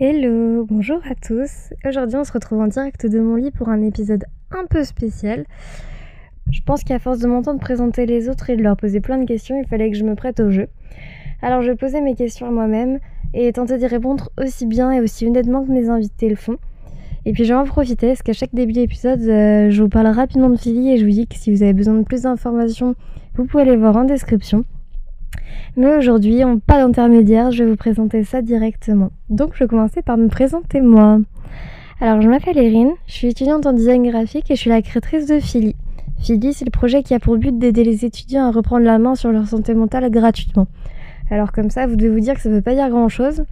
Hello, bonjour à tous. Aujourd'hui, on se retrouve en direct de mon lit pour un épisode un peu spécial. Je pense qu'à force de m'entendre présenter les autres et de leur poser plein de questions, il fallait que je me prête au jeu. Alors, je poser mes questions à moi-même et tenter d'y répondre aussi bien et aussi honnêtement que mes invités le font. Et puis, je vais en profiter parce qu'à chaque début d'épisode, euh, je vous parle rapidement de Philly et je vous dis que si vous avez besoin de plus d'informations, vous pouvez les voir en description. Mais aujourd'hui, on pas d'intermédiaire, je vais vous présenter ça directement. Donc je vais commencer par me présenter moi. Alors je m'appelle Erin, je suis étudiante en design graphique et je suis la créatrice de Philly. Philly, c'est le projet qui a pour but d'aider les étudiants à reprendre la main sur leur santé mentale gratuitement. Alors comme ça, vous devez vous dire que ça ne veut pas dire grand-chose.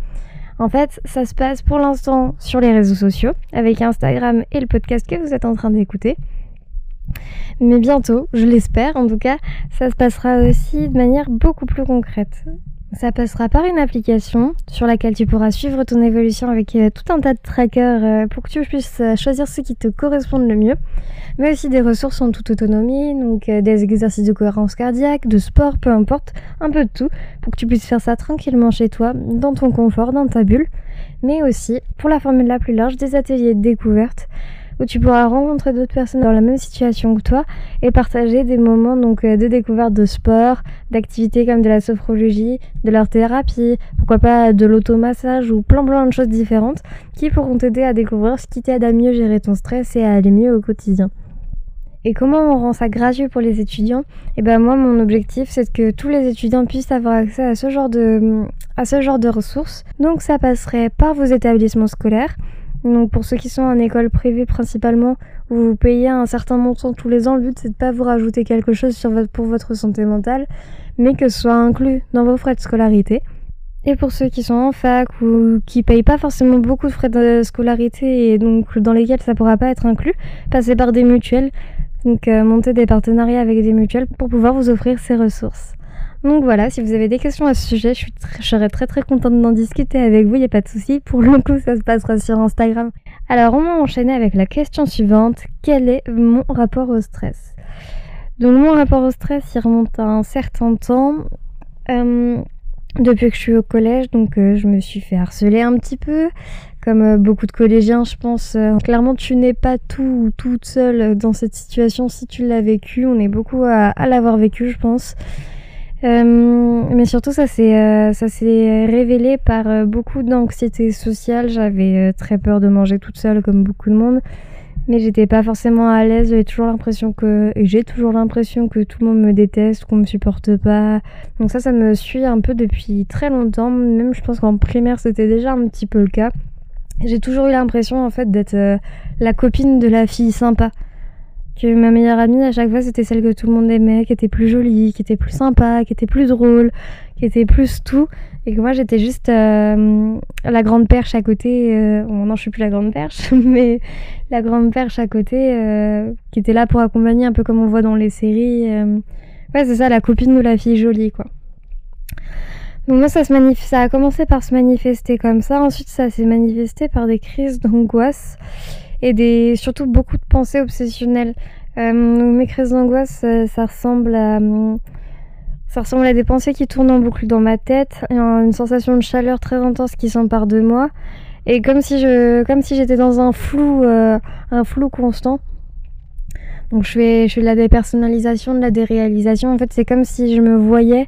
En fait, ça se passe pour l'instant sur les réseaux sociaux, avec Instagram et le podcast que vous êtes en train d'écouter. Mais bientôt, je l'espère. En tout cas, ça se passera aussi de manière beaucoup plus concrète. Ça passera par une application sur laquelle tu pourras suivre ton évolution avec euh, tout un tas de trackers euh, pour que tu puisses euh, choisir ceux qui te correspondent le mieux, mais aussi des ressources en toute autonomie, donc des exercices de cohérence cardiaque, de sport, peu importe, un peu de tout, pour que tu puisses faire ça tranquillement chez toi, dans ton confort, dans ta bulle, mais aussi, pour la formule la plus large, des ateliers de découverte où tu pourras rencontrer d'autres personnes dans la même situation que toi et partager des moments donc euh, de découverte de sport, d'activités comme de la sophrologie, de leur thérapie, pourquoi pas de l'automassage ou plein plein de choses différentes qui pourront t'aider à découvrir ce qui t'aide à mieux gérer ton stress et à aller mieux au quotidien. Et comment on rend ça gratuit pour les étudiants? Et eh ben moi mon objectif c'est que tous les étudiants puissent avoir accès à ce genre de à ce genre de ressources. Donc ça passerait par vos établissements scolaires donc pour ceux qui sont en école privée principalement, où vous payez un certain montant tous les ans, le but c'est de pas vous rajouter quelque chose pour votre santé mentale, mais que ce soit inclus dans vos frais de scolarité. Et pour ceux qui sont en fac ou qui payent pas forcément beaucoup de frais de scolarité et donc dans lesquels ça pourra pas être inclus, passez par des mutuelles. Donc euh, monter des partenariats avec des mutuelles pour pouvoir vous offrir ces ressources. Donc voilà, si vous avez des questions à ce sujet, je, suis serais très très contente d'en discuter avec vous, il n'y a pas de souci. Pour le coup, ça se passera sur Instagram. Alors on va enchaîner avec la question suivante. Quel est mon rapport au stress? Donc mon rapport au stress, il remonte à un certain temps. Euh, depuis que je suis au collège, donc euh, je me suis fait harceler un petit peu, comme euh, beaucoup de collégiens, je pense. clairement, tu n'es pas tout ou toute seule dans cette situation si tu l'as vécu. On est beaucoup à l'avoir vécu, je pense. Euh, mais surtout, ça s'est euh, ça s'est révélé par euh, beaucoup d'anxiété sociale. J'avais très peur de manger toute seule, comme beaucoup de monde, mais j'étais pas forcément à l'aise. J'avais toujours l'impression que j'ai toujours l'impression que tout le monde me déteste, qu'on me supporte pas. Donc ça, ça me suit un peu depuis très longtemps. Même, je pense qu'en primaire, c'était déjà un petit peu le cas. J'ai toujours eu l'impression en fait d'être la copine de la fille sympa que ma meilleure amie à chaque fois c'était celle que tout le monde aimait, qui était plus jolie, qui était plus sympa, qui était plus drôle, qui était plus tout, et que moi j'étais juste euh, la grande perche à côté. Euh, bon, non, je suis plus la grande perche, mais la grande perche à côté euh, qui était là pour accompagner un peu comme on voit dans les séries. Ouais, c'est ça, la copine ou la fille jolie, quoi. Donc moi ça se manif ça a commencé par se manifester comme ça, ensuite ça s'est manifesté par des crises d'angoisse et des, surtout beaucoup de pensées obsessionnelles. Euh, mes crises d'angoisse, ça, ressemble à, ça ressemble à des pensées qui tournent en boucle dans ma tête, une sensation de chaleur très intense qui s'empare de moi, et comme si je, si j'étais dans un flou, euh, un flou constant. Donc je fais, je fais de la dépersonnalisation, de la déréalisation. En fait, c'est comme si je me voyais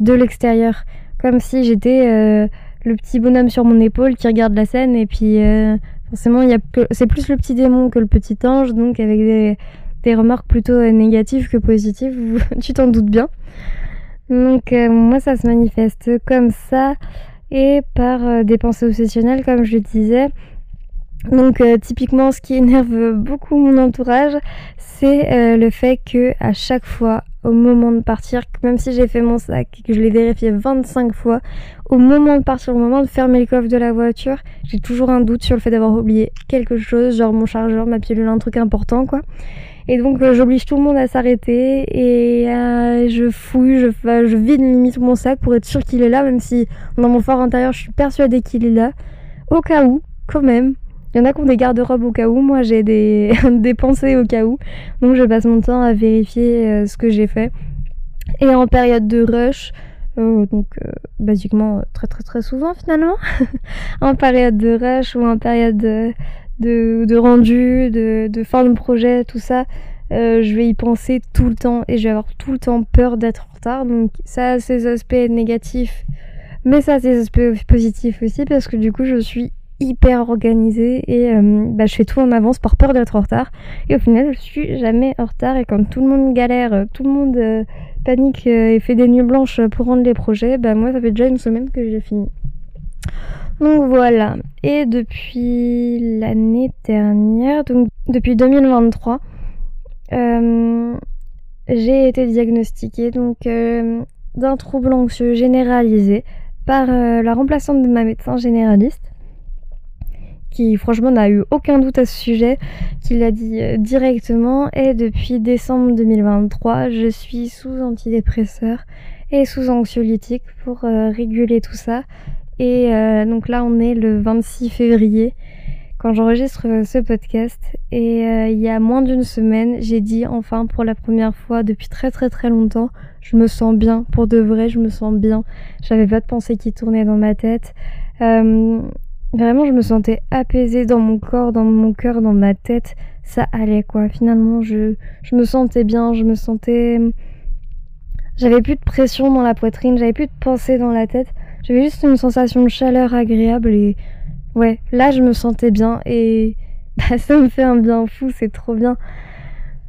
de l'extérieur, comme si j'étais euh, le petit bonhomme sur mon épaule qui regarde la scène et puis euh, Forcément, c'est plus le petit démon que le petit ange, donc avec des, remarques plutôt euh, négatives que positives, tu t'en doutes bien. Donc euh, moi, ça se manifeste comme ça et par euh, des pensées obsessionnelles, comme je le disais. Donc typiquement, ce qui énerve beaucoup mon entourage, c'est le fait que à chaque fois, au moment de partir, même si j'ai fait mon sac et que je l'ai vérifié 25 fois, au moment de partir, au moment de fermer le coffre de la voiture, j'ai toujours un doute sur le fait d'avoir oublié quelque chose, genre mon chargeur, ma pilule, un truc important quoi. Et donc euh, j'oblige tout le monde à s'arrêter et euh, je fouille, je, je vide limite mon sac pour être sûr qu'il est là, même si dans mon fort intérieur je suis persuadée qu'il est là. Au cas où, quand même, y en a qui ont des garde-robes au cas où, moi j'ai des, pensées au cas où. Donc je passe mon temps à vérifier euh, ce que j'ai fait. Et en période de rush, Euh, donc, euh, basiquement, très très très souvent finalement. en période de rush ou en période de, rendu, de, fin de projet, tout ça. Je vais y penser tout le temps et je vais avoir tout le temps peur d'être en retard. Donc ça a ses aspects négatifs, mais ça aspects positifs aussi parce que du coup je suis hyper organisée et euh, bah, je fais tout en avance par peur d'être en retard. Et au final je suis jamais en retard et quand tout le monde galère, tout le monde euh, panique et fait des nuits blanches pour rendre les projets, bah moi ça fait déjà une semaine que j'ai fini. Donc voilà. Et depuis l'année dernière, donc depuis 2023, euh, j'ai été diagnostiquée donc euh, d'un trouble anxieux généralisé par euh, la remplaçante de ma médecin généraliste qui franchement n'a eu aucun doute à ce sujet, qui l'a dit directement et depuis décembre 2023 je suis sous antidépresseur et sous anxiolytique pour réguler tout ça et donc là on est le 26 février quand j'enregistre euh, ce podcast. Et euh, il y a moins d'une semaine, j'ai dit enfin pour la première fois depuis très très très longtemps, je me sens bien. Pour de vrai, je me sens bien. J'avais pas de pensée qui tournait dans ma tête. Euh, vraiment, je me sentais apaisée dans mon corps, dans mon cœur, dans ma tête. Ça allait quoi. Finalement, je, je me sentais bien. Je me sentais... J'avais plus de pression dans la poitrine, j'avais plus de pensée dans la tête. J'avais juste une sensation de chaleur agréable et ouais, là je me sentais bien et bah, ça me fait un bien fou, c'est trop bien.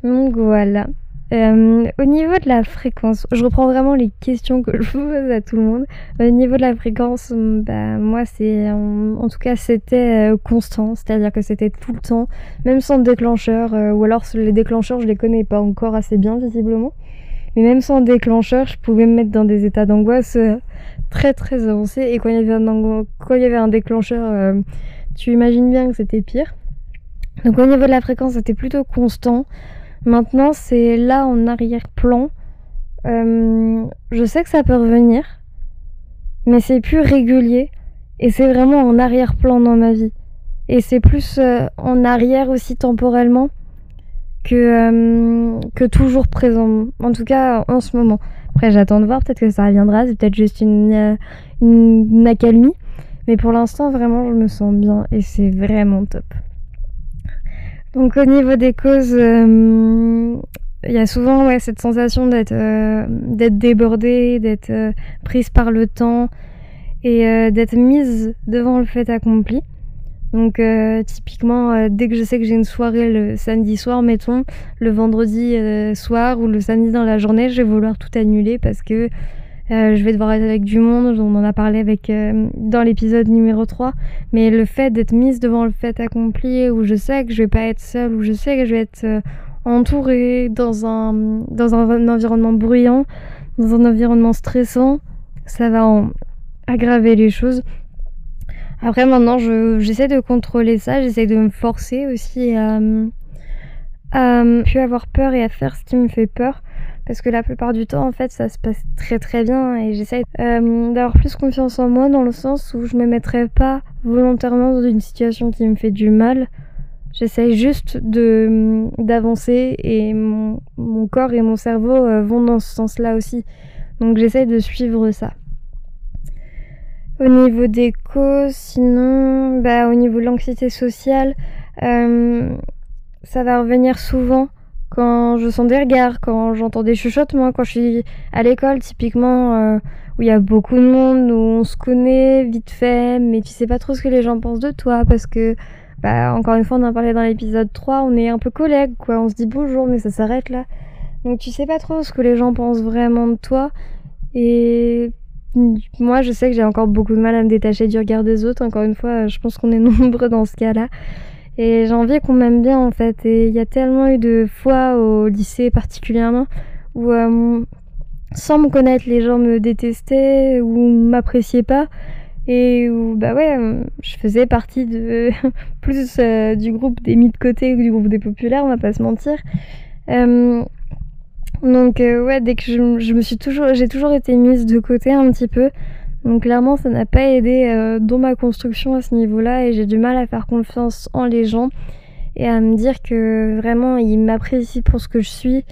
Donc voilà. Euh, au niveau de la fréquence, je reprends vraiment les questions que je pose à tout le monde. Au niveau de la fréquence, bah moi c'est en, tout cas c'était euh, constant, c'est-à-dire que c'était tout le temps, même sans déclencheur, euh, ou alors les déclencheurs je les connais pas encore assez bien visiblement. Mais même sans déclencheur, je pouvais me mettre dans des états d'angoisse très très avancé et quand il y avait un, déclencheur, euh, tu imagines bien que c'était pire. Donc au niveau de la fréquence, c'était plutôt constant. Maintenant, c'est là en arrière-plan. Euh, je sais que ça peut revenir, mais c'est plus régulier et c'est vraiment en arrière-plan dans ma vie. Et c'est plus euh, en arrière aussi temporellement que, que toujours présent. En tout cas, en ce moment. Après, j'attends de voir, peut-être que ça reviendra, c'est peut-être juste une, euh, une, accalmie. Mais pour l'instant, vraiment, je me sens bien et c'est vraiment top. Donc, au niveau des causes, euh, il y a souvent cette sensation d'être euh, d'être débordée, d'être prise par le temps et d'être mise devant le fait accompli. Donc euh, typiquement, euh, dès que je sais que j'ai une soirée le samedi soir, mettons, le vendredi euh, soir ou le samedi dans la journée, je vais vouloir tout annuler parce que je vais devoir être avec du monde, on en a parlé avec dans l'épisode numéro 3, mais le fait d'être mise devant le fait accompli, où je sais que je vais pas être seule, où je sais que je vais être entourée dans un, dans un environnement bruyant, dans un environnement stressant, ça va en aggraver les choses. Après, maintenant, j'essaie de contrôler ça, j'essaie de me forcer aussi à, à plus avoir peur et à faire ce qui me fait peur. Parce que la plupart du temps, en fait, ça se passe très très bien et j'essaie euh, d'avoir plus confiance en moi dans le sens où je me mettrai pas volontairement dans une situation qui me fait du mal. J'essaie juste de d'avancer et mon, mon, corps et mon cerveau euh, vont dans ce sens-là aussi. Donc j'essaie de suivre ça. Au niveau des causes, sinon, bah, au niveau de l'anxiété sociale, euh, ça va revenir souvent quand je sens des regards, quand j'entends des chuchotements, quand je suis à l'école, typiquement, euh, où il y a beaucoup de monde, où on se connaît vite fait, mais tu sais pas trop ce que les gens pensent de toi, parce que, bah, encore une fois, on en parlait dans l'épisode 3, on est un peu collègues, quoi, on se dit bonjour, mais ça s'arrête là. Donc tu sais pas trop ce que les gens pensent vraiment de toi, et moi, je sais que j'ai encore beaucoup de mal à me détacher du regard des autres. Encore une fois, je pense qu'on est nombreux dans ce cas-là. Et j'ai envie qu'on m'aime bien, en fait. Et il y a tellement eu de fois au lycée, particulièrement, où, euh, sans me connaître, les gens me détestaient ou m'appréciaient pas. Et où, bah ouais, je faisais partie de plus euh, du groupe des mis de côté que du groupe des populaires, on va pas se mentir. Euh, donc ouais, dès que je, je, me suis toujours, j'ai toujours été mise de côté un petit peu. Donc clairement, ça n'a pas aidé euh, dans ma construction à ce niveau-là et j'ai du mal à faire confiance en les gens et à me dire que vraiment ils m'apprécient pour ce que je suis,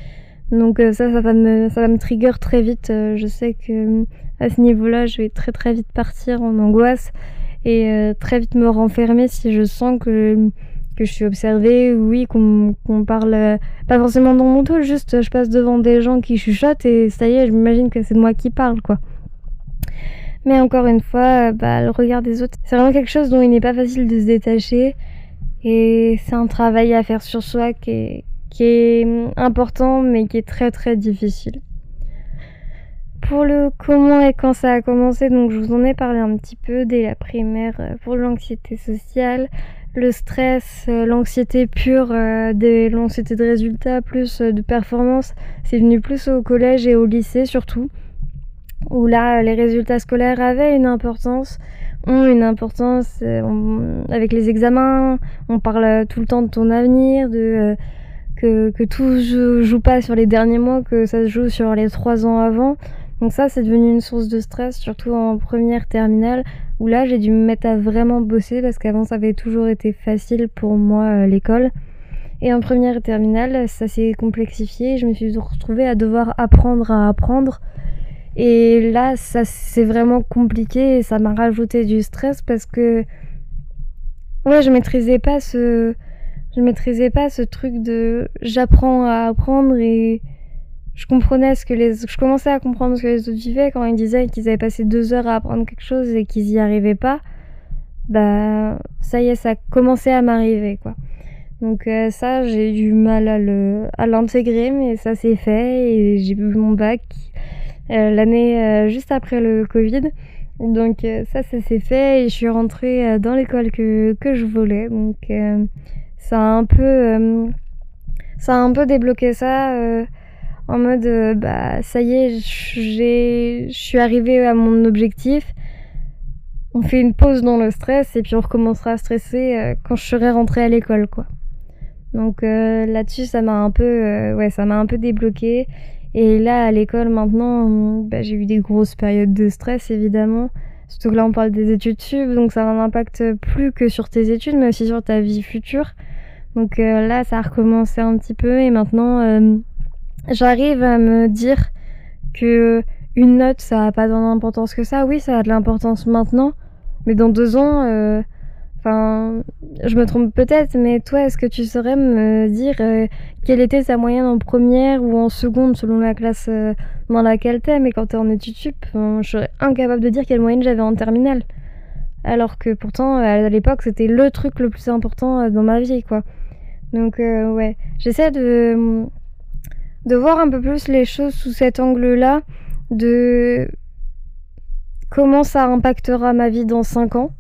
Donc ça, ça va me, ça va me trigger très vite. je sais que à ce niveau-là, je vais très très vite partir en angoisse et très vite me renfermer si je sens que que je suis observée, oui, qu'on parle pas forcément dans mon dos, juste je passe devant des gens qui chuchotent et ça y est, je m'imagine que c'est de moi qui parle, quoi. Mais encore une fois, bah, le regard des autres, c'est vraiment quelque chose dont il n'est pas facile de se détacher. Et c'est un travail à faire sur soi qui est, est important, mais qui est très très difficile. Pour le comment et quand ça a commencé, donc je vous en ai parlé un petit peu dès la primaire euh, pour l'anxiété sociale, le stress, euh, l'anxiété pure, euh, l'anxiété de résultats, plus de performance, c'est venu plus au collège et au lycée surtout où là les résultats scolaires avaient une importance, ont une importance euh, avec les examens, on parle tout le temps de ton avenir, de euh, que, que tout se joue pas sur les derniers mois, que ça se joue sur les trois ans avant. Donc ça c'est devenu une source de stress, surtout en première terminale, où là j'ai dû me mettre à vraiment bosser parce qu'avant ça avait toujours été facile pour moi euh, l'école. Et en première terminale, ça s'est complexifié, je me suis retrouvée à devoir apprendre à apprendre et là, ça c'est vraiment compliqué et ça m'a rajouté du stress parce que ouais, je maîtrisais pas ce je maîtrisais pas ce truc de j'apprends à apprendre et je comprenais ce que les je commençais à comprendre ce que les autres vivaient quand ils disaient qu'ils avaient passé deux heures à apprendre quelque chose et qu'ils y arrivaient pas. Bah ça y est, ça commençait à m'arriver quoi. Donc euh, ça, j'ai eu du mal à le à l'intégrer, mais ça s'est fait et j'ai eu mon bac. Euh, l'année euh, juste après le Covid. Donc euh, ça, ça s'est fait et je suis rentrée dans l'école que, que je voulais. Donc ça a un peu, ça a un peu débloqué ça en mode bah ça y est, je suis arrivée à mon objectif. On fait une pause dans le stress et puis on recommencera à stresser quand je serai rentrée à l'école quoi. Donc là-dessus ça m'a un peu ouais ça m'a un peu débloqué et là, à l'école, maintenant, bah, j'ai eu des grosses périodes de stress, évidemment. Surtout que là, on parle des études sub, donc ça a un impact plus que sur tes études, mais aussi sur ta vie future. Donc euh, là, ça a recommencé un petit peu, et maintenant, euh, j'arrive à me dire que une note, ça a pas tant d'importance que ça. Oui, ça a de l'importance maintenant, mais dans deux ans, euh, Je me trompe peut-être, mais toi, est-ce que tu saurais me dire euh, quelle était sa moyenne en première ou en seconde selon la classe euh, dans laquelle t'es? Mais quand t'es en études sup, je serais incapable de dire quelle moyenne j'avais en terminale. Alors que pourtant, à l'époque, c'était le truc le plus important euh, dans ma vie, quoi. Donc, ouais, j'essaie de, de voir un peu plus les choses sous cet angle-là, de comment ça impactera ma vie dans 5 ans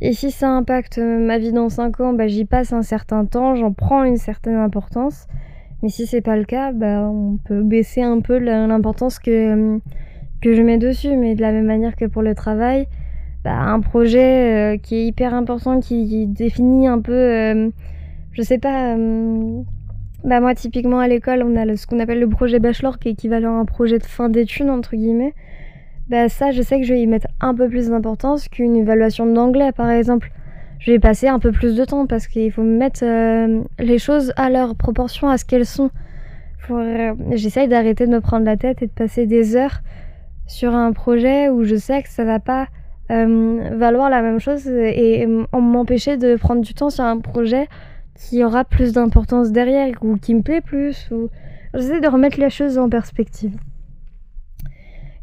et si ça impacte ma vie dans 5 ans, bah, j'y passe un certain temps, j'en prends une certaine importance. Mais si c'est pas le cas, bah, on peut baisser un peu l'importance que, que je mets dessus. Mais de la même manière que pour le travail, bah, un projet euh, qui est hyper important, qui, définit un peu, euh, je sais pas, euh, bah, moi typiquement à l'école, on a ce qu'on appelle le projet bachelor qui est équivalent à un projet de fin d'études, entre guillemets bah ça je sais que je vais y mettre un peu plus d'importance qu'une évaluation d'anglais par exemple. Je vais passer un peu plus de temps parce qu'il faut mettre euh, les choses à leur proportion, à ce qu'elles sont. Euh, j'essaye d'arrêter de me prendre la tête et de passer des heures sur un projet où je sais que ça va pas euh, valoir la même chose et, m'empêcher de prendre du temps sur un projet qui aura plus d'importance derrière ou qui me plaît plus. Ou... J'essaie de remettre les choses en perspective.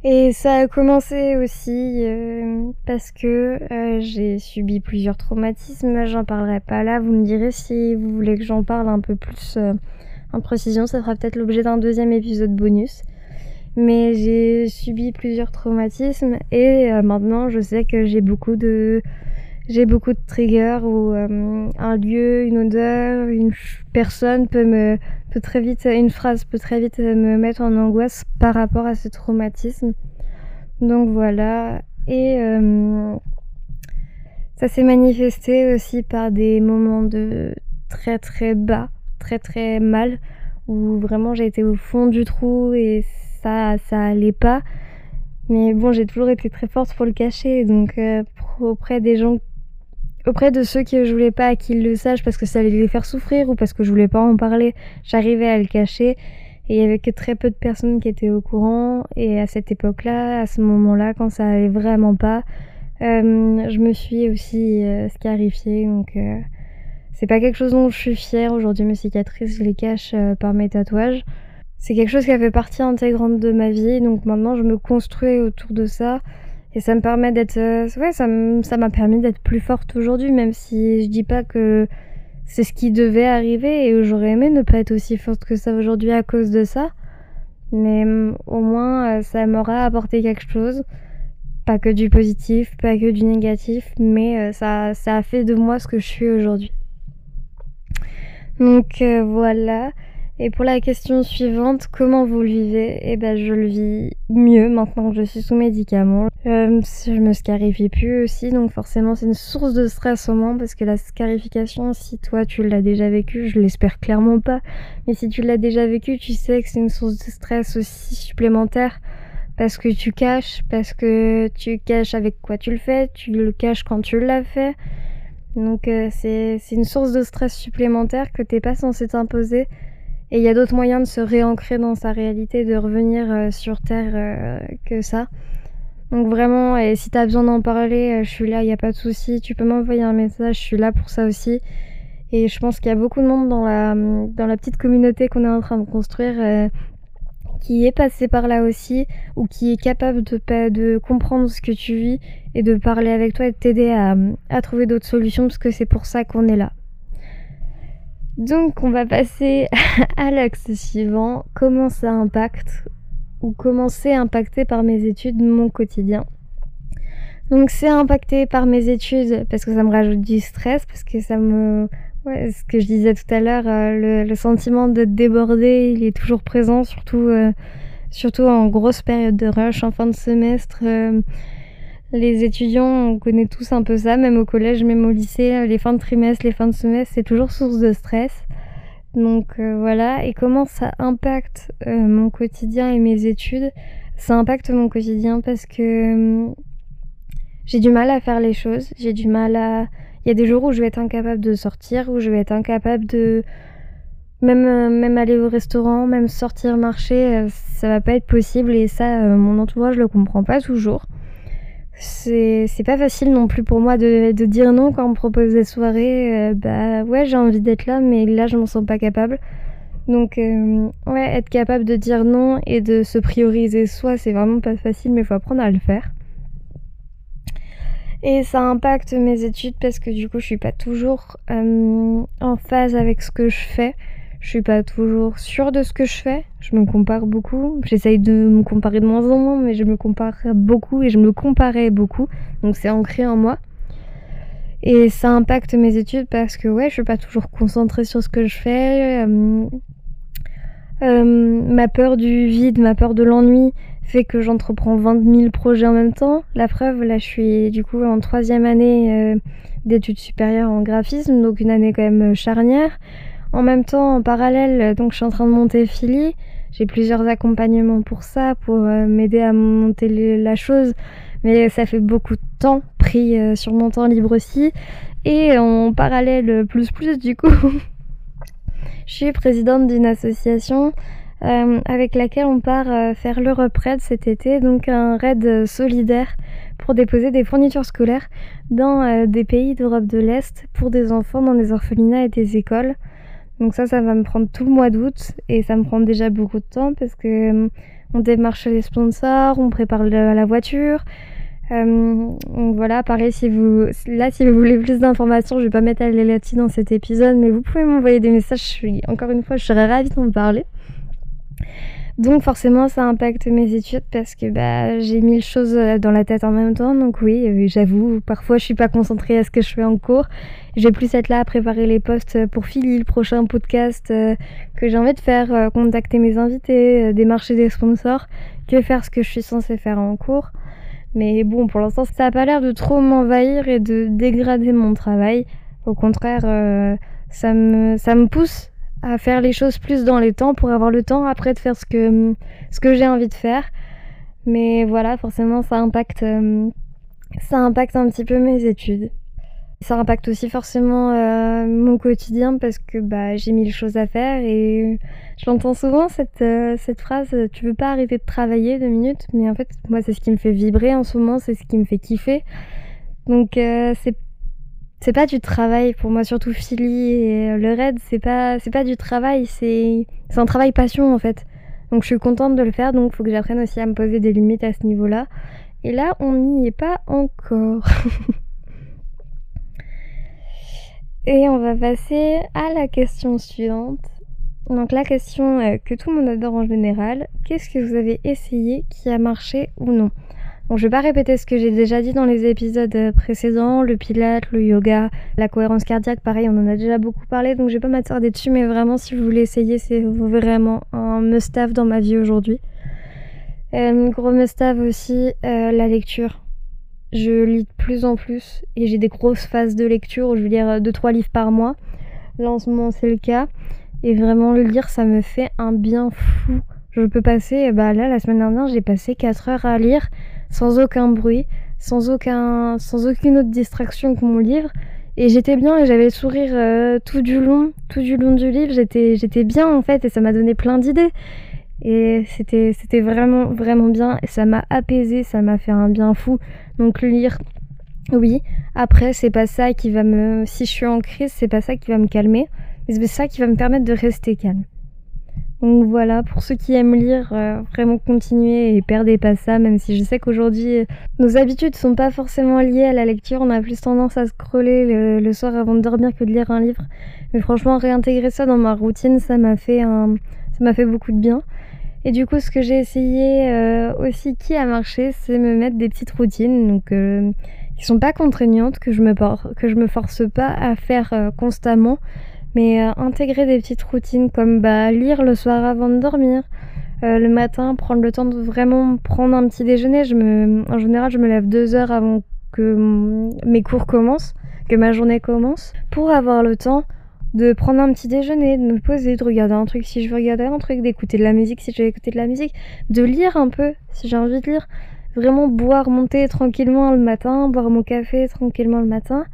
Et ça a commencé aussi euh, parce que euh, j'ai subi plusieurs traumatismes. J'en parlerai pas là. Vous me direz si vous voulez que j'en parle un peu plus euh, en précision. Ça fera peut-être l'objet d'un deuxième épisode bonus. Mais j'ai subi plusieurs traumatismes et maintenant je sais que j'ai beaucoup de j'ai beaucoup de triggers où euh, un lieu, une odeur, une personne peut me peut très vite une phrase peut très vite me mettre en angoisse par rapport à ce traumatisme. Donc voilà et euh, ça s'est manifesté aussi par des moments de très très bas, très très mal où vraiment j'ai été au fond du trou et ça ça allait pas. Mais bon, j'ai toujours été très forte pour le cacher, donc euh, auprès des gens auprès de ceux que je voulais pas qu'ils le sachent parce que ça allait les faire souffrir ou parce que je voulais pas en parler, j'arrivais à le cacher. Et il y avait que très peu de personnes qui étaient au courant. Et à cette époque-là, à ce moment-là, quand ça allait vraiment pas, euh, je me suis aussi euh, scarifiée. Donc, euh, c'est pas quelque chose dont je suis fière. Aujourd'hui, mes cicatrices, je les cache par mes tatouages. C'est quelque chose qui a fait partie intégrante de ma vie. Donc maintenant, je me construis autour de ça. Et ça me permet d'être. ouais, ça m'a permis d'être plus forte aujourd'hui, même si je dis pas que c'est ce qui devait arriver et j'aurais aimé ne pas être aussi forte que ça aujourd'hui à cause de ça. Mais mm, au moins, ça m'aura apporté quelque chose. Pas que du positif, pas que du négatif, mais euh, ça, ça a fait de moi ce que je suis aujourd'hui. Donc euh, voilà. Et pour la question suivante, comment vous le vivez? Eh ben, je le vis mieux maintenant que je suis sous médicaments. Euh, je me scarifie plus aussi, donc forcément c'est une source de stress au moins parce que la scarification, si toi tu l'as déjà vécu, je l'espère clairement pas, mais si tu l'as déjà vécu, tu sais que c'est une source de stress aussi supplémentaire parce que tu caches, parce que tu caches avec quoi tu le fais, tu le caches quand tu l'as fait. Donc euh, c'est une source de stress supplémentaire que t'es pas censé t'imposer et il y a d'autres moyens de se réancrer dans sa réalité, de revenir euh, sur Terre euh, que ça. Donc vraiment, et si t'as besoin d'en parler, euh, je suis là, il n'y a pas de souci. Tu peux m'envoyer un message, je suis là pour ça aussi. Et je pense qu'il y a beaucoup de monde dans la, dans la petite communauté qu'on est en train de construire qui est passé par là aussi ou qui est capable de, de comprendre ce que tu vis et de parler avec toi et de t'aider à, à trouver d'autres solutions parce que c'est pour ça qu'on est là. Donc on va passer à l'axe suivant, comment ça impacte ou comment c'est impacté par mes études mon quotidien? Donc c'est impacté par mes études parce que ça me rajoute du stress, parce que ça me... Ouais, ce que je disais tout à l'heure, euh, le, sentiment de déborder, il est toujours présent, surtout, euh, surtout en grosse période de rush, en fin de semestre. Euh, les étudiants, on connaît tous un peu ça, même au collège, même au lycée, les fins de trimestre, les fins de semestre, c'est toujours source de stress. Donc euh, voilà, et comment ça impacte euh, mon quotidien et mes études? Ça impacte mon quotidien parce que hum, j'ai du mal à faire les choses, j'ai du mal à... Il y a des jours où je vais être incapable de sortir, où je vais être incapable de... Même, euh, même aller au restaurant, même sortir marcher, ça va pas être possible. Et ça, mon entourage le comprend pas toujours c'est pas facile non plus pour moi de, de, dire non quand on me propose des soirées. Euh, bah ouais, j'ai envie d'être là, mais là je m'en sens pas capable. Donc euh, ouais, être capable de dire non et de se prioriser soi, c'est vraiment pas facile, mais faut apprendre à le faire. Et ça impacte mes études parce que du coup je suis pas toujours euh, en phase avec ce que je fais. Je suis pas toujours sûre de ce que je fais. Je me compare beaucoup. J'essaye de me comparer de moins en moins, mais je me compare beaucoup et je me comparais beaucoup. Donc c'est ancré en moi. Et ça impacte mes études parce que ouais, je suis pas toujours concentrée sur ce que je fais. Euh, euh, ma peur du vide, ma peur de l'ennui fait que j'entreprends 20 000 projets en même temps. La preuve, là, je suis du coup en troisième année euh, d'études supérieures en graphisme, donc une année quand même charnière. En même temps, en parallèle, donc je suis en train de monter Philly. J'ai plusieurs accompagnements pour ça, pour euh, m'aider à monter la chose. Mais ça fait beaucoup de temps pris euh, sur mon temps libre aussi. Et en parallèle, plus plus du coup, je suis présidente d'une association euh, avec laquelle on part faire l'Europe Raid cet été, donc un raid solidaire pour déposer des fournitures scolaires dans des pays d'Europe de l'Est pour des enfants dans des orphelinats et des écoles. Donc ça, ça va me prendre tout le mois d'août et ça me prend déjà beaucoup de temps parce que euh, on démarche les sponsors, on prépare la voiture. Euh, donc voilà, pareil, si vous, là, si vous voulez plus d'informations, je vais pas mettre les là-dessus dans cet épisode, mais vous pouvez m'envoyer des messages. Encore une fois, je serais ravie d'en parler. Donc forcément ça impacte mes études parce que bah, j'ai mille choses euh, dans la tête en même temps. Donc oui, euh, j'avoue, parfois je suis pas concentrée à ce que je fais en cours. Je vais plus être là à préparer les posts pour Philly, le prochain podcast euh, que j'ai envie de faire, contacter mes invités, démarcher des sponsors, que faire ce que je suis censée faire en cours. Mais bon, pour l'instant, ça a pas l'air de trop m'envahir et de dégrader mon travail. Au contraire, ça, me, ça me pousse à faire les choses plus dans les temps pour avoir le temps après de faire ce que, ce que j'ai envie de faire. Mais voilà, forcément, ça impacte, euh, ça impacte un petit peu mes études. Ça impacte aussi forcément euh, mon quotidien parce que bah, j'ai mille choses à faire et je l'entends souvent cette, euh, cette phrase tu veux pas arrêter de travailler deux minutes? Mais en fait moi c'est ce qui me fait vibrer en ce moment c'est ce qui me fait kiffer donc euh, c'est c'est pas du travail pour moi surtout Philly et le raid c'est pas pas du travail c'est c'est un travail passion en fait. Donc je suis contente de le faire donc faut que j'apprenne aussi à me poser des limites à ce niveau là et là on n'y est pas encore. Et on va passer à la question suivante. Donc la question euh, que tout le monde adore en général, qu'est-ce que vous avez essayé qui a marché ou non? Bon, je vais pas répéter ce que j'ai déjà dit dans les épisodes euh, précédents, le pilate, le yoga, la cohérence cardiaque, pareil, on en a déjà beaucoup parlé, donc je vais pas m'attarder dessus, mais vraiment, si vous voulez essayer, c'est vraiment un must-have dans ma vie aujourd'hui. Euh, gros must-have aussi, la lecture je lis de plus en plus et j'ai des grosses phases de lecture où je vais lire 2-3 livres par mois. Là en ce moment c'est le cas. Et vraiment le lire ça me fait un bien fou. Je peux passer, bah là la semaine dernière j'ai passé 4 heures à lire sans aucun bruit, sans, aucun, sans aucune autre distraction que mon livre. Et j'étais bien et j'avais le sourire euh, tout du long, tout du long du livre. J'étais, bien en fait et ça m'a donné plein d'idées. Et c'était, c'était vraiment, vraiment bien. Et ça m'a apaisé, ça m'a fait un bien fou. Donc lire, oui. Après, c'est pas ça qui va me. Si je suis en crise, c'est pas ça qui va me calmer. Mais c'est ça qui va me permettre de rester calme. Donc voilà, pour ceux qui aiment lire, euh, vraiment continuer et perdez pas ça, même si je sais qu'aujourd'hui, nos habitudes sont pas forcément liées à la lecture. On a plus tendance à scroller le, soir avant de dormir que de lire un livre. Mais franchement, réintégrer ça dans ma routine, ça m'a fait un, ça m'a fait beaucoup de bien. Et du coup, ce que j'ai essayé euh, aussi qui a marché, c'est me mettre des petites routines, donc euh, qui sont pas contraignantes, que je me que je me force pas à faire euh, constamment, mais intégrer des petites routines comme bah lire le soir avant de dormir, le matin prendre le temps de vraiment prendre un petit déjeuner. Je me, en général, je me lève deux heures avant que mes cours commencent, que ma journée commence, pour avoir le temps de prendre un petit déjeuner, de me poser, de regarder un truc. Si je veux regarder un truc, d'écouter de la musique. Si je veux écouter de la musique, de lire un peu si j'ai envie de lire, vraiment boire monter tranquillement le matin, boire mon café tranquillement le matin,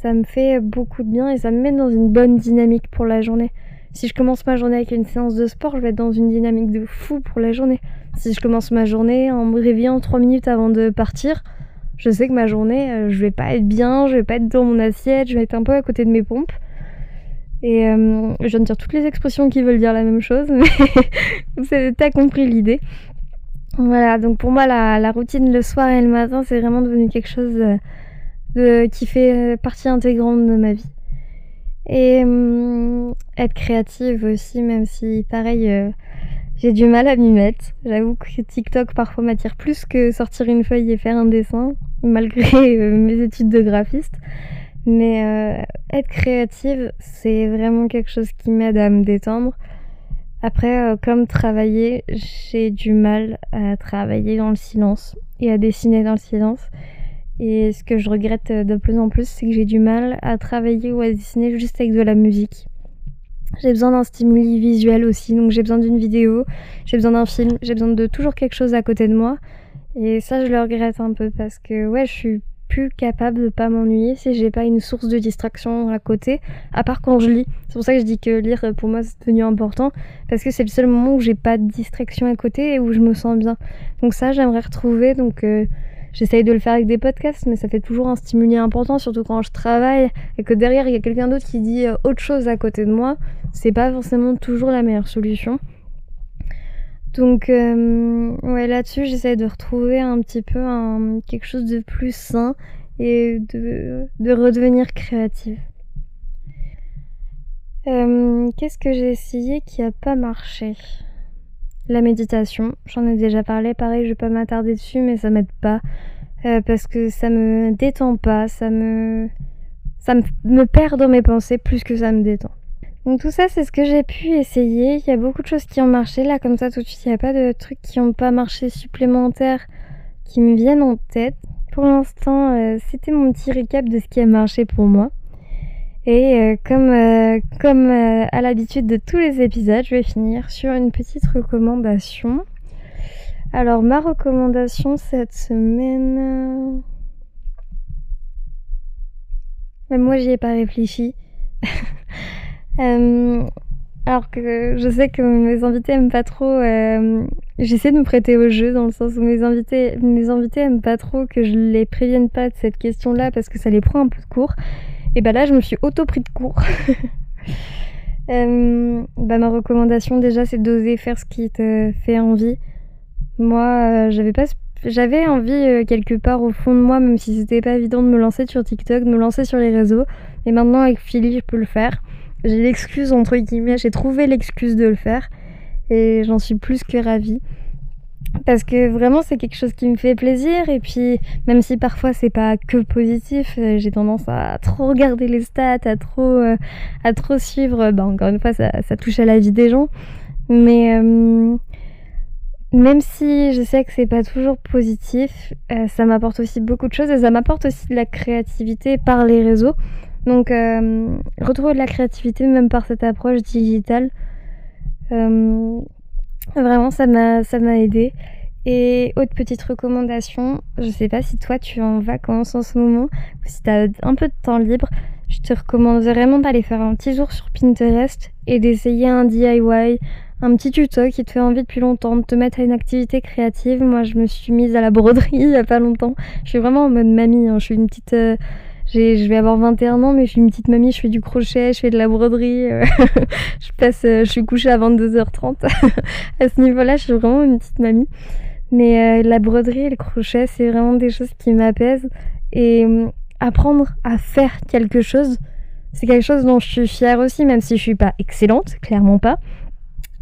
ça me fait beaucoup de bien et ça me met dans une bonne dynamique pour la journée. Si je commence ma journée avec une séance de sport, je vais être dans une dynamique de fou pour la journée. Si je commence ma journée en me réveillant 3 minutes avant de partir, je sais que ma journée, euh, je vais pas être bien, je vais pas être dans mon assiette, je vais être un peu à côté de mes pompes. Et euh, je viens de dire toutes les expressions qui veulent dire la même chose, mais t'as compris l'idée. Voilà, donc pour moi, la, routine le soir et le matin, c'est vraiment devenu quelque chose qui fait partie intégrante de ma vie. Et euh, être créative aussi, même si, pareil, euh, j'ai du mal à m'y mettre. J'avoue que TikTok parfois m'attire plus que sortir une feuille et faire un dessin, malgré mes études de graphiste. Mais euh, être créative, c'est vraiment quelque chose qui m'aide à me détendre. Après, euh, comme travailler, j'ai du mal à travailler dans le silence et à dessiner dans le silence. Et ce que je regrette de plus en plus, c'est que j'ai du mal à travailler ou à dessiner juste avec de la musique. J'ai besoin d'un stimuli visuel aussi, donc j'ai besoin d'une vidéo, j'ai besoin d'un film, j'ai besoin de toujours quelque chose à côté de moi. Et ça, je le regrette un peu parce que ouais, je suis plus capable de pas m'ennuyer si j'ai pas une source de distraction à côté, à part quand je lis. C'est pour ça que je dis que lire pour moi c'est devenu important, parce que c'est le seul moment où j'ai pas de distraction à côté et où je me sens bien. Donc ça j'aimerais retrouver, donc euh, j'essaye de le faire avec des podcasts, mais ça fait toujours un stimuli important, surtout quand je travaille et que derrière il y a quelqu'un d'autre qui dit euh, autre chose à côté de moi, c'est pas forcément toujours la meilleure solution. Donc euh, ouais là-dessus j'essaie de retrouver un petit peu quelque chose de plus sain et de, de redevenir créative. Euh, qu'est-ce que j'ai essayé qui a pas marché? La méditation, j'en ai déjà parlé, pareil je vais pas m'attarder dessus mais ça m'aide pas euh, parce que ça me détend pas, ça me ça me perd dans mes pensées plus que ça me détend. Donc tout ça, c'est ce que j'ai pu essayer. Il y a beaucoup de choses qui ont marché. Là, comme ça, tout de suite, il n'y a pas de trucs qui n'ont pas marché supplémentaires qui me viennent en tête. Pour l'instant, euh, c'était mon petit récap de ce qui a marché pour moi. Et euh, comme, euh, comme à l'habitude de tous les épisodes, je vais finir sur une petite recommandation. Alors ma recommandation cette semaine... Même moi, j'y ai pas réfléchi. Euh, alors que je sais que mes invités aiment pas trop. Euh, j'essaie de me prêter au jeu dans le sens où mes invités, mes invités aiment pas trop que je les prévienne pas de cette question-là parce que ça les prend un peu de court. Et bah là, je me suis auto pris de court. Euh, bah, ma recommandation déjà, c'est d'oser faire ce qui te fait envie. Moi, j'avais pas j'avais envie quelque part au fond de moi, même si c'était pas évident de me lancer sur TikTok, de me lancer sur les réseaux. Et maintenant avec Philly, je peux le faire. J'ai l'excuse entre guillemets, j'ai trouvé l'excuse de le faire et j'en suis plus que ravie. Parce que vraiment c'est quelque chose qui me fait plaisir et puis même si parfois c'est pas que positif, euh, j'ai tendance à trop regarder les stats, à trop, euh, à trop suivre, bah encore une fois ça, ça touche à la vie des gens. Mais euh, même si je sais que c'est pas toujours positif, ça m'apporte aussi beaucoup de choses et ça m'apporte aussi de la créativité par les réseaux. Donc, retrouver de la créativité même par cette approche digitale, vraiment, ça m'a, ça m'a aidé. Et autre petite recommandation, je sais pas si toi tu es en vacances en ce moment, ou si tu as un peu de temps libre, je te recommande vraiment d'aller faire un petit jour sur Pinterest et d'essayer un DIY, un petit tuto qui te fait envie depuis longtemps, de te mettre à une activité créative. Moi, je me suis mise à la broderie il y a pas longtemps. Je suis vraiment en mode mamie, hein. je suis une petite... Euh, je vais avoir 21 ans, mais je suis une petite mamie, je fais du crochet, je fais de la broderie. Euh, je passe, euh, je suis couchée à 22h30. à ce niveau-là, je suis vraiment une petite mamie. Mais euh, la broderie et le crochet, c'est vraiment des choses qui m'apaisent. Et apprendre à faire quelque chose, c'est quelque chose dont je suis fière aussi, même si je suis pas excellente, clairement pas.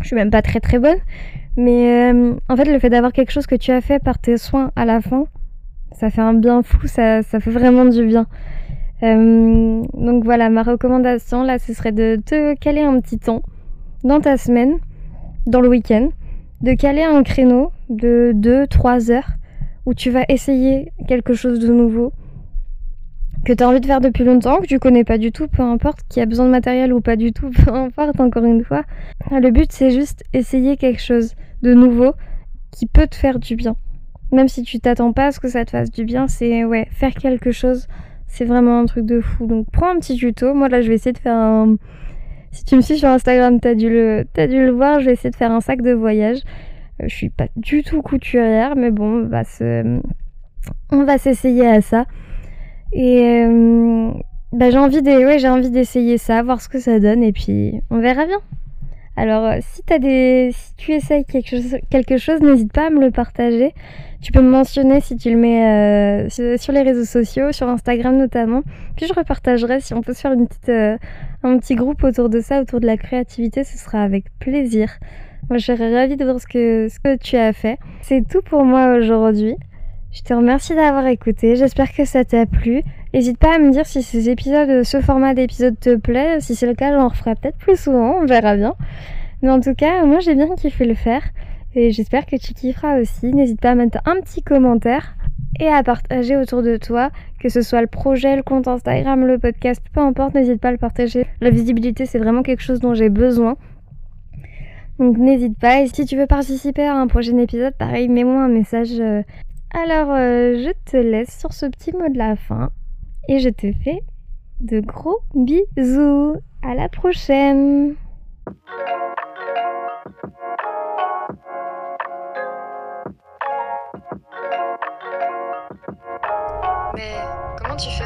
Je suis même pas très très bonne. Mais en fait, le fait d'avoir quelque chose que tu as fait par tes soins à la fin, ça fait un bien fou, ça, ça fait vraiment du bien. Euh, donc voilà, ma recommandation là, ce serait de te caler un petit temps dans ta semaine, dans le week-end, de caler un créneau de 2-3 heures où tu vas essayer quelque chose de nouveau que tu as envie de faire depuis longtemps, que tu connais pas du tout, peu importe, qui a besoin de matériel ou pas du tout, peu importe, encore une fois. Le but, c'est juste essayer quelque chose de nouveau qui peut te faire du bien. Même si tu t'attends pas à ce que ça te fasse du bien, c'est ouais, faire quelque chose, c'est vraiment un truc de fou. Donc prends un petit tuto. Moi là, je vais essayer de faire un. Si tu me suis sur Instagram, t'as dû le, as dû le voir. Je vais essayer de faire un sac de voyage. Euh, je suis pas du tout couturière, mais bon, on va s'essayer à ça. Et euh, bah, j'ai envie d'essayer ça, voir ce que ça donne, et puis on verra bien. Alors, euh, si, tu essayes quelque chose, n'hésite pas à me le partager. Tu peux me mentionner si tu le mets euh, sur les réseaux sociaux, sur Instagram notamment. Puis je repartagerai si on peut se faire euh, un petit groupe autour de ça, autour de la créativité, ce sera avec plaisir. Moi, je serais ravie de voir ce que tu as fait. C'est tout pour moi aujourd'hui. Je te remercie d'avoir écouté, j'espère que ça t'a plu. N'hésite pas à me dire si ces épisodes, ce format d'épisode te plaît. Si c'est le cas, j'en referai peut-être plus souvent, on verra bien. Mais en tout cas, moi j'ai bien kiffé le faire. Et j'espère que tu kifferas aussi. N'hésite pas à mettre un petit commentaire et à partager autour de toi, que ce soit le projet, le compte Instagram, le podcast, peu importe, n'hésite pas à le partager. La visibilité, c'est vraiment quelque chose dont j'ai besoin. Donc n'hésite pas. Et si tu veux participer à un prochain épisode, pareil, mets-moi un message. Euh. Alors, euh, je te laisse sur ce petit mot de la fin et je te fais de gros bisous. À la prochaine. Mais comment tu fais